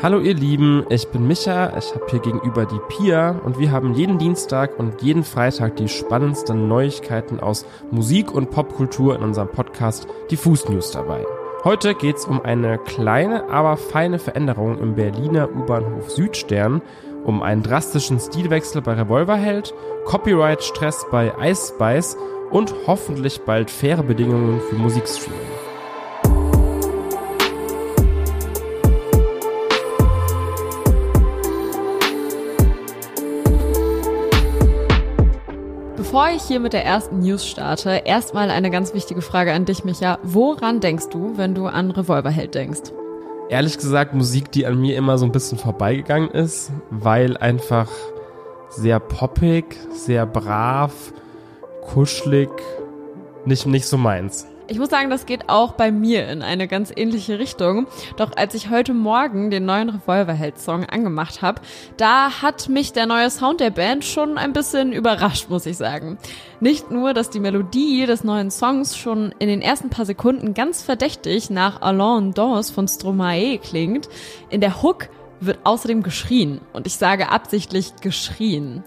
Hallo ihr Lieben, ich bin Micha, ich habe hier gegenüber die Pia und wir haben jeden Dienstag und jeden Freitag die spannendsten Neuigkeiten aus Musik und Popkultur in unserem Podcast Diffus News dabei. Heute geht's um eine kleine, aber feine Veränderung im Berliner U-Bahnhof Südstern, um einen drastischen Stilwechsel bei Revolverheld, Copyright-Stress bei Ice Spice und hoffentlich bald faire Bedingungen für Musikstreaming. Bevor ich hier mit der ersten News starte, erstmal eine ganz wichtige Frage an dich, Micha. Woran denkst du, wenn du an Revolverheld denkst? Ehrlich gesagt, Musik, die an mir immer so ein bisschen vorbeigegangen ist, weil einfach sehr poppig, sehr brav, kuschelig, nicht, nicht so meins. Ich muss sagen, das geht auch bei mir in eine ganz ähnliche Richtung. Doch als ich heute Morgen den neuen Revolverheld-Song angemacht habe, da hat mich der neue Sound der Band schon ein bisschen überrascht, muss ich sagen. Nicht nur, dass die Melodie des neuen Songs schon in den ersten paar Sekunden ganz verdächtig nach Alain Dance von Stromae klingt, in der Hook wird außerdem geschrien. Und ich sage absichtlich geschrien.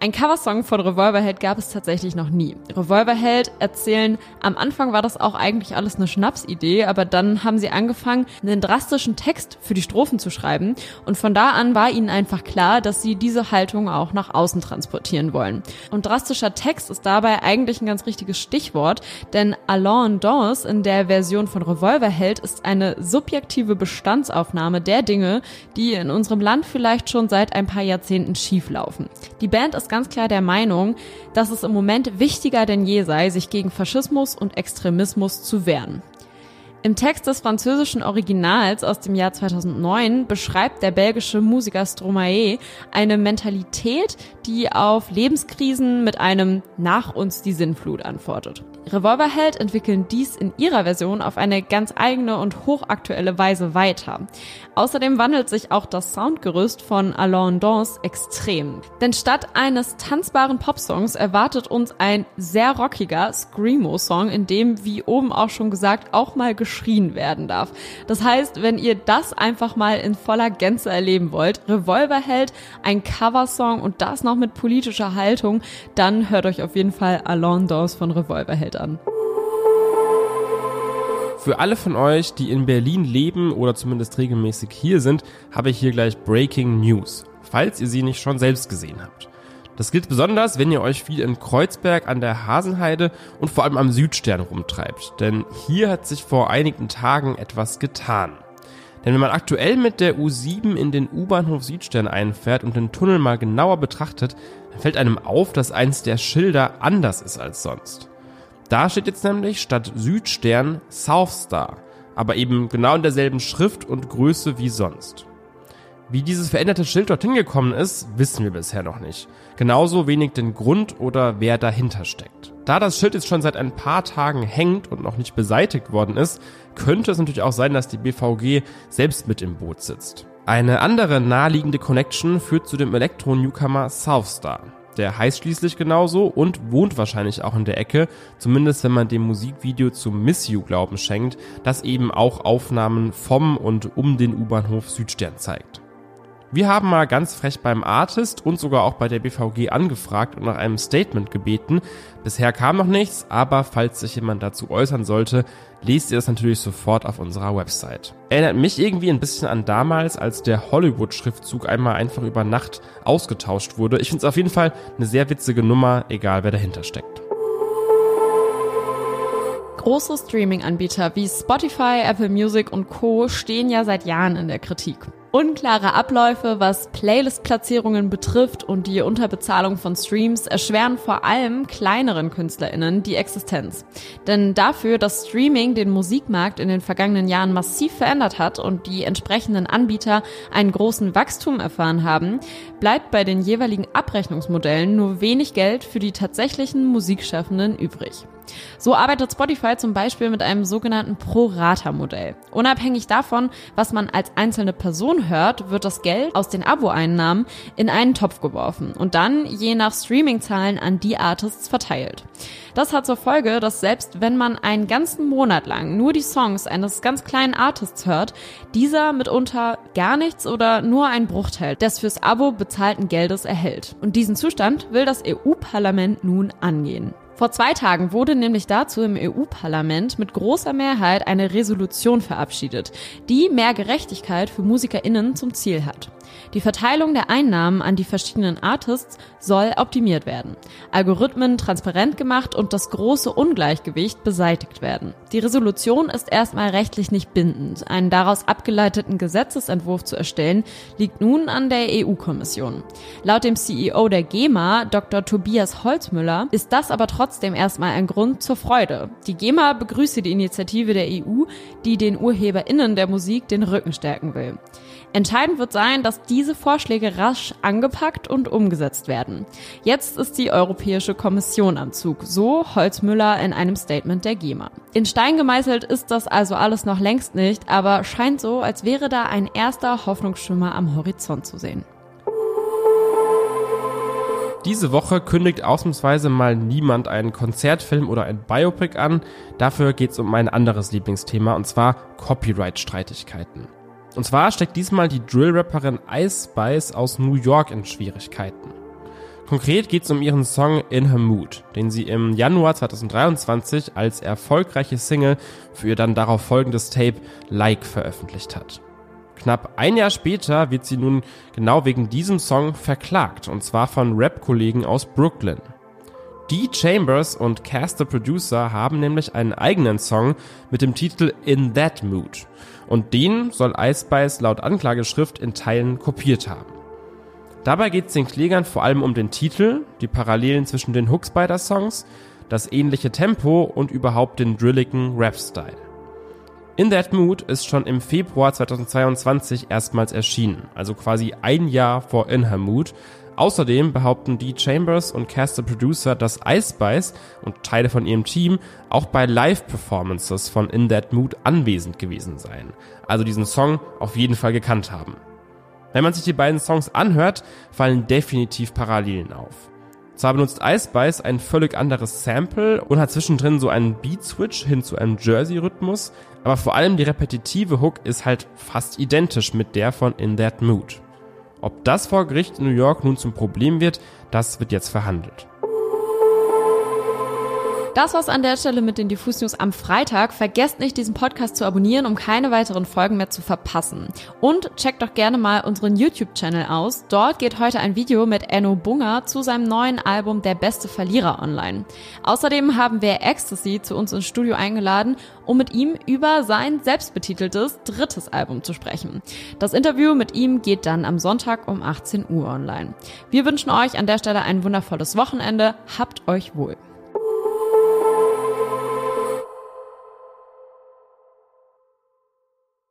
Ein Coversong von Revolverheld gab es tatsächlich noch nie. Revolverheld erzählen, am Anfang war das auch eigentlich alles eine Schnapsidee, aber dann haben sie angefangen, einen drastischen Text für die Strophen zu schreiben. Und von da an war ihnen einfach klar, dass sie diese Haltung auch nach außen transportieren wollen. Und drastischer Text ist dabei eigentlich ein ganz richtiges Stichwort, denn Alain Dance in der Version von Revolverheld ist eine subjektive Bestandsaufnahme der Dinge, die in unserem Land vielleicht schon seit ein paar Jahrzehnten schieflaufen. Die Band ist ganz klar der Meinung, dass es im Moment wichtiger denn je sei, sich gegen Faschismus und Extremismus zu wehren. Im Text des französischen Originals aus dem Jahr 2009 beschreibt der belgische Musiker Stromae eine Mentalität, die auf Lebenskrisen mit einem Nach uns die Sinnflut antwortet. Revolverheld entwickeln dies in ihrer Version auf eine ganz eigene und hochaktuelle Weise weiter. Außerdem wandelt sich auch das Soundgerüst von Alain Dance extrem. Denn statt eines tanzbaren Popsongs erwartet uns ein sehr rockiger Screamo-Song, in dem, wie oben auch schon gesagt, auch mal geschrien werden darf. Das heißt, wenn ihr das einfach mal in voller Gänze erleben wollt, Revolverheld, ein Coversong und das noch mit politischer Haltung, dann hört euch auf jeden Fall Alain Dance von Revolverheld an. Für alle von euch, die in Berlin leben oder zumindest regelmäßig hier sind, habe ich hier gleich Breaking News, falls ihr sie nicht schon selbst gesehen habt. Das gilt besonders, wenn ihr euch viel in Kreuzberg an der Hasenheide und vor allem am Südstern rumtreibt, denn hier hat sich vor einigen Tagen etwas getan. Denn wenn man aktuell mit der U7 in den U-Bahnhof Südstern einfährt und den Tunnel mal genauer betrachtet, dann fällt einem auf, dass eins der Schilder anders ist als sonst. Da steht jetzt nämlich statt Südstern Southstar, aber eben genau in derselben Schrift und Größe wie sonst. Wie dieses veränderte Schild dorthin gekommen ist, wissen wir bisher noch nicht. Genauso wenig den Grund oder wer dahinter steckt. Da das Schild jetzt schon seit ein paar Tagen hängt und noch nicht beseitigt worden ist, könnte es natürlich auch sein, dass die BVG selbst mit im Boot sitzt. Eine andere naheliegende Connection führt zu dem Elektro-Newcomer Southstar. Der heißt schließlich genauso und wohnt wahrscheinlich auch in der Ecke, zumindest wenn man dem Musikvideo zu Miss You Glauben schenkt, das eben auch Aufnahmen vom und um den U-Bahnhof Südstern zeigt. Wir haben mal ganz frech beim Artist und sogar auch bei der BVG angefragt und nach einem Statement gebeten. Bisher kam noch nichts, aber falls sich jemand dazu äußern sollte, lest ihr das natürlich sofort auf unserer Website. Erinnert mich irgendwie ein bisschen an damals, als der Hollywood-Schriftzug einmal einfach über Nacht ausgetauscht wurde. Ich finde es auf jeden Fall eine sehr witzige Nummer, egal wer dahinter steckt. Große Streaming-Anbieter wie Spotify, Apple Music und Co. stehen ja seit Jahren in der Kritik. Unklare Abläufe, was Playlist-Platzierungen betrifft und die Unterbezahlung von Streams erschweren vor allem kleineren KünstlerInnen die Existenz. Denn dafür, dass Streaming den Musikmarkt in den vergangenen Jahren massiv verändert hat und die entsprechenden Anbieter einen großen Wachstum erfahren haben, bleibt bei den jeweiligen Abrechnungsmodellen nur wenig Geld für die tatsächlichen Musikschaffenden übrig. So arbeitet Spotify zum Beispiel mit einem sogenannten Pro-Rata-Modell. Unabhängig davon, was man als einzelne Person hört, wird das Geld aus den Abo-Einnahmen in einen Topf geworfen und dann je nach Streaming-Zahlen an die Artists verteilt. Das hat zur Folge, dass selbst wenn man einen ganzen Monat lang nur die Songs eines ganz kleinen Artists hört, dieser mitunter gar nichts oder nur einen Bruchteil des fürs Abo bezahlten Geldes erhält. Und diesen Zustand will das EU-Parlament nun angehen. Vor zwei Tagen wurde nämlich dazu im EU-Parlament mit großer Mehrheit eine Resolution verabschiedet, die mehr Gerechtigkeit für MusikerInnen zum Ziel hat. Die Verteilung der Einnahmen an die verschiedenen Artists soll optimiert werden, Algorithmen transparent gemacht und das große Ungleichgewicht beseitigt werden. Die Resolution ist erstmal rechtlich nicht bindend. Einen daraus abgeleiteten Gesetzesentwurf zu erstellen, liegt nun an der EU-Kommission. Laut dem CEO der GEMA, Dr. Tobias Holzmüller, ist das aber trotzdem erstmal ein Grund zur Freude. Die GEMA begrüße die Initiative der EU, die den UrheberInnen der Musik den Rücken stärken will. Entscheidend wird sein, dass diese Vorschläge rasch angepackt und umgesetzt werden. Jetzt ist die Europäische Kommission am Zug, so Holzmüller in einem Statement der GEMA. In Stein gemeißelt ist das also alles noch längst nicht, aber scheint so, als wäre da ein erster Hoffnungsschimmer am Horizont zu sehen. Diese Woche kündigt ausnahmsweise mal niemand einen Konzertfilm oder ein Biopic an. Dafür geht es um mein anderes Lieblingsthema, und zwar Copyright-Streitigkeiten. Und zwar steckt diesmal die Drill-Rapperin Ice Spice aus New York in Schwierigkeiten. Konkret geht es um ihren Song In Her Mood, den sie im Januar 2023 als erfolgreiche Single für ihr dann darauf folgendes Tape Like veröffentlicht hat. Knapp ein Jahr später wird sie nun genau wegen diesem Song verklagt, und zwar von Rap-Kollegen aus Brooklyn. Die Chambers und Cast the Producer haben nämlich einen eigenen Song mit dem Titel In That Mood. Und den soll Ice Spice laut Anklageschrift in Teilen kopiert haben. Dabei geht es den Klägern vor allem um den Titel, die Parallelen zwischen den Hooks beider Songs, das ähnliche Tempo und überhaupt den drilligen Rap-Style. In That Mood ist schon im Februar 2022 erstmals erschienen, also quasi ein Jahr vor In Her Mood, Außerdem behaupten die Chambers und Cast the Producer, dass Ice Spice und Teile von ihrem Team auch bei Live-Performances von In That Mood anwesend gewesen seien. Also diesen Song auf jeden Fall gekannt haben. Wenn man sich die beiden Songs anhört, fallen definitiv Parallelen auf. Zwar benutzt Ice Spice ein völlig anderes Sample und hat zwischendrin so einen Beat-Switch hin zu einem Jersey-Rhythmus, aber vor allem die repetitive Hook ist halt fast identisch mit der von In That Mood. Ob das vor Gericht in New York nun zum Problem wird, das wird jetzt verhandelt. Das war's an der Stelle mit den Diffus News am Freitag. Vergesst nicht, diesen Podcast zu abonnieren, um keine weiteren Folgen mehr zu verpassen. Und checkt doch gerne mal unseren YouTube-Channel aus. Dort geht heute ein Video mit Enno Bunger zu seinem neuen Album Der beste Verlierer online. Außerdem haben wir Ecstasy zu uns ins Studio eingeladen, um mit ihm über sein selbstbetiteltes drittes Album zu sprechen. Das Interview mit ihm geht dann am Sonntag um 18 Uhr online. Wir wünschen euch an der Stelle ein wundervolles Wochenende. Habt euch wohl.